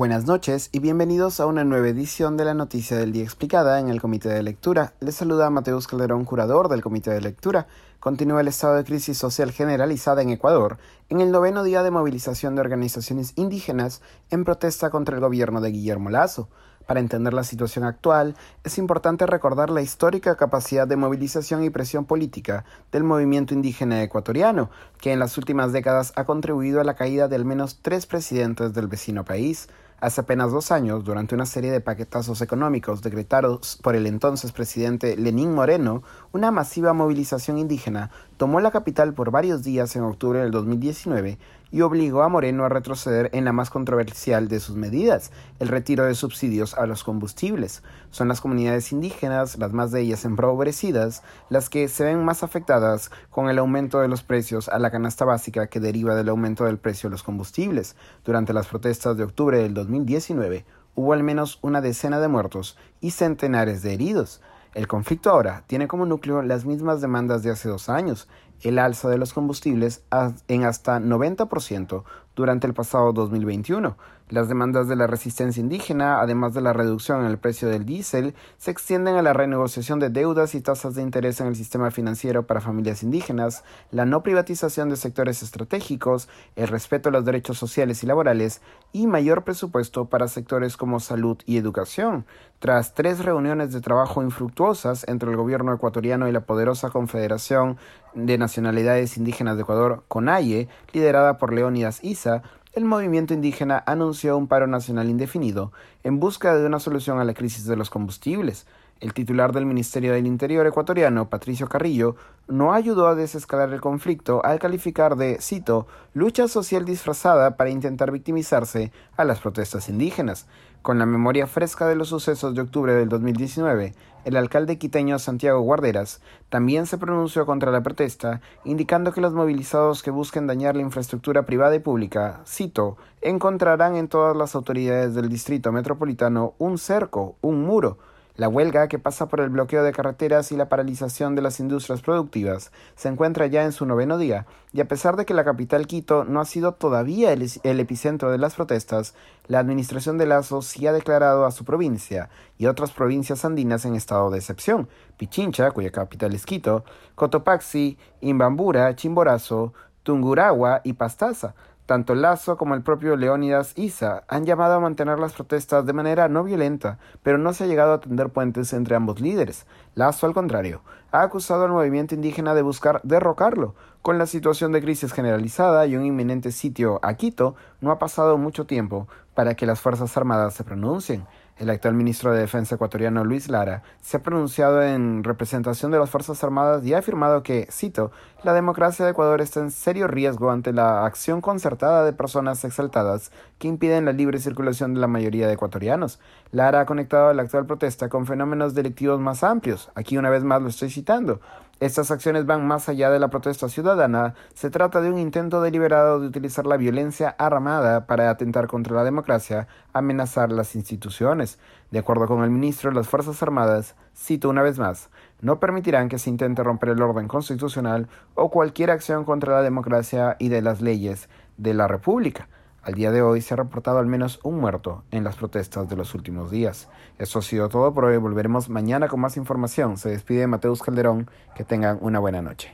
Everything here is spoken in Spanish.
Buenas noches y bienvenidos a una nueva edición de la Noticia del Día Explicada en el Comité de Lectura. Les saluda Mateus Calderón, curador del Comité de Lectura. Continúa el estado de crisis social generalizada en Ecuador en el noveno día de movilización de organizaciones indígenas en protesta contra el gobierno de Guillermo Lazo. Para entender la situación actual, es importante recordar la histórica capacidad de movilización y presión política del movimiento indígena ecuatoriano, que en las últimas décadas ha contribuido a la caída de al menos tres presidentes del vecino país. Hace apenas dos años, durante una serie de paquetazos económicos decretados por el entonces presidente Lenín Moreno, una masiva movilización indígena tomó la capital por varios días en octubre del 2019 y obligó a Moreno a retroceder en la más controversial de sus medidas, el retiro de subsidios a los combustibles. Son las comunidades indígenas, las más de ellas empobrecidas, las que se ven más afectadas con el aumento de los precios a la canasta básica que deriva del aumento del precio de los combustibles. Durante las protestas de octubre del 2019 hubo al menos una decena de muertos y centenares de heridos. El conflicto ahora tiene como núcleo las mismas demandas de hace dos años, el alza de los combustibles en hasta 90% durante el pasado 2021. Las demandas de la resistencia indígena, además de la reducción en el precio del diésel, se extienden a la renegociación de deudas y tasas de interés en el sistema financiero para familias indígenas, la no privatización de sectores estratégicos, el respeto a los derechos sociales y laborales y mayor presupuesto para sectores como salud y educación. Tras tres reuniones de trabajo infructuosas entre el gobierno ecuatoriano y la poderosa Confederación de Nacionalidades Indígenas de Ecuador, CONAIE, liderada por Leónidas Isa, el movimiento indígena anunció un paro nacional indefinido en busca de una solución a la crisis de los combustibles. El titular del Ministerio del Interior ecuatoriano, Patricio Carrillo, no ayudó a desescalar el conflicto al calificar de, cito, lucha social disfrazada para intentar victimizarse a las protestas indígenas. Con la memoria fresca de los sucesos de octubre del 2019, el alcalde quiteño Santiago Guarderas también se pronunció contra la protesta, indicando que los movilizados que busquen dañar la infraestructura privada y pública, cito, encontrarán en todas las autoridades del distrito metropolitano un cerco, un muro, la huelga, que pasa por el bloqueo de carreteras y la paralización de las industrias productivas, se encuentra ya en su noveno día, y a pesar de que la capital Quito no ha sido todavía el, epicentro de las protestas, la administración de Lazo sí ha declarado a su provincia y otras provincias andinas en estado de excepción, Pichincha, cuya capital es Quito, Cotopaxi, Imbambura, Chimborazo, Tunguragua y Pastaza, tanto Lazo como el propio Leónidas Isa han llamado a mantener las protestas de manera no violenta, pero no se ha llegado a tender puentes entre ambos líderes. Lazo, al contrario, ha acusado al movimiento indígena de buscar derrocarlo. Con la situación de crisis generalizada y un inminente sitio a Quito, no ha pasado mucho tiempo para que las Fuerzas Armadas se pronuncien. El actual ministro de Defensa ecuatoriano Luis Lara se ha pronunciado en representación de las Fuerzas Armadas y ha afirmado que, cito, la democracia de Ecuador está en serio riesgo ante la acción concertada de personas exaltadas que impiden la libre circulación de la mayoría de ecuatorianos. Lara ha conectado la actual protesta con fenómenos delictivos más amplios. Aquí una vez más lo estoy citando. Estas acciones van más allá de la protesta ciudadana. Se trata de un intento deliberado de utilizar la violencia armada para atentar contra la democracia, amenazar las instituciones. De acuerdo con el ministro, las Fuerzas Armadas, cito una vez más, no permitirán que se intente romper el orden constitucional o cualquier acción contra la democracia y de las leyes de la República. Al día de hoy se ha reportado al menos un muerto en las protestas de los últimos días. Eso ha sido todo por hoy. Volveremos mañana con más información. Se despide Mateus Calderón. Que tengan una buena noche.